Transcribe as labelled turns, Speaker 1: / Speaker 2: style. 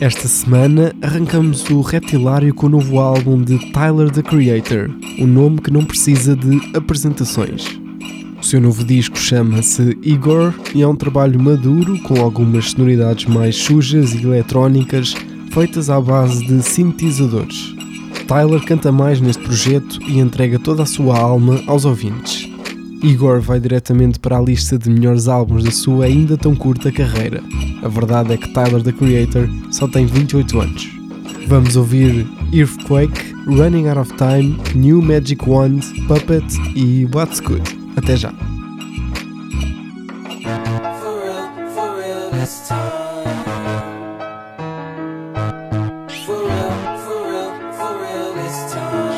Speaker 1: Esta semana arrancamos o Reptilário com o novo álbum de Tyler the Creator, um nome que não precisa de apresentações. O seu novo disco chama-se Igor e é um trabalho maduro com algumas sonoridades mais sujas e eletrónicas feitas à base de sintetizadores. Tyler canta mais neste projeto e entrega toda a sua alma aos ouvintes. Igor vai diretamente para a lista de melhores álbuns da sua ainda tão curta carreira. A verdade é que Tyler the Creator só tem 28 anos. Vamos ouvir Earthquake, Running Out of Time, New Magic Wand, Puppet e What's Good. Até já!
Speaker 2: For real, for real, for real, it's time.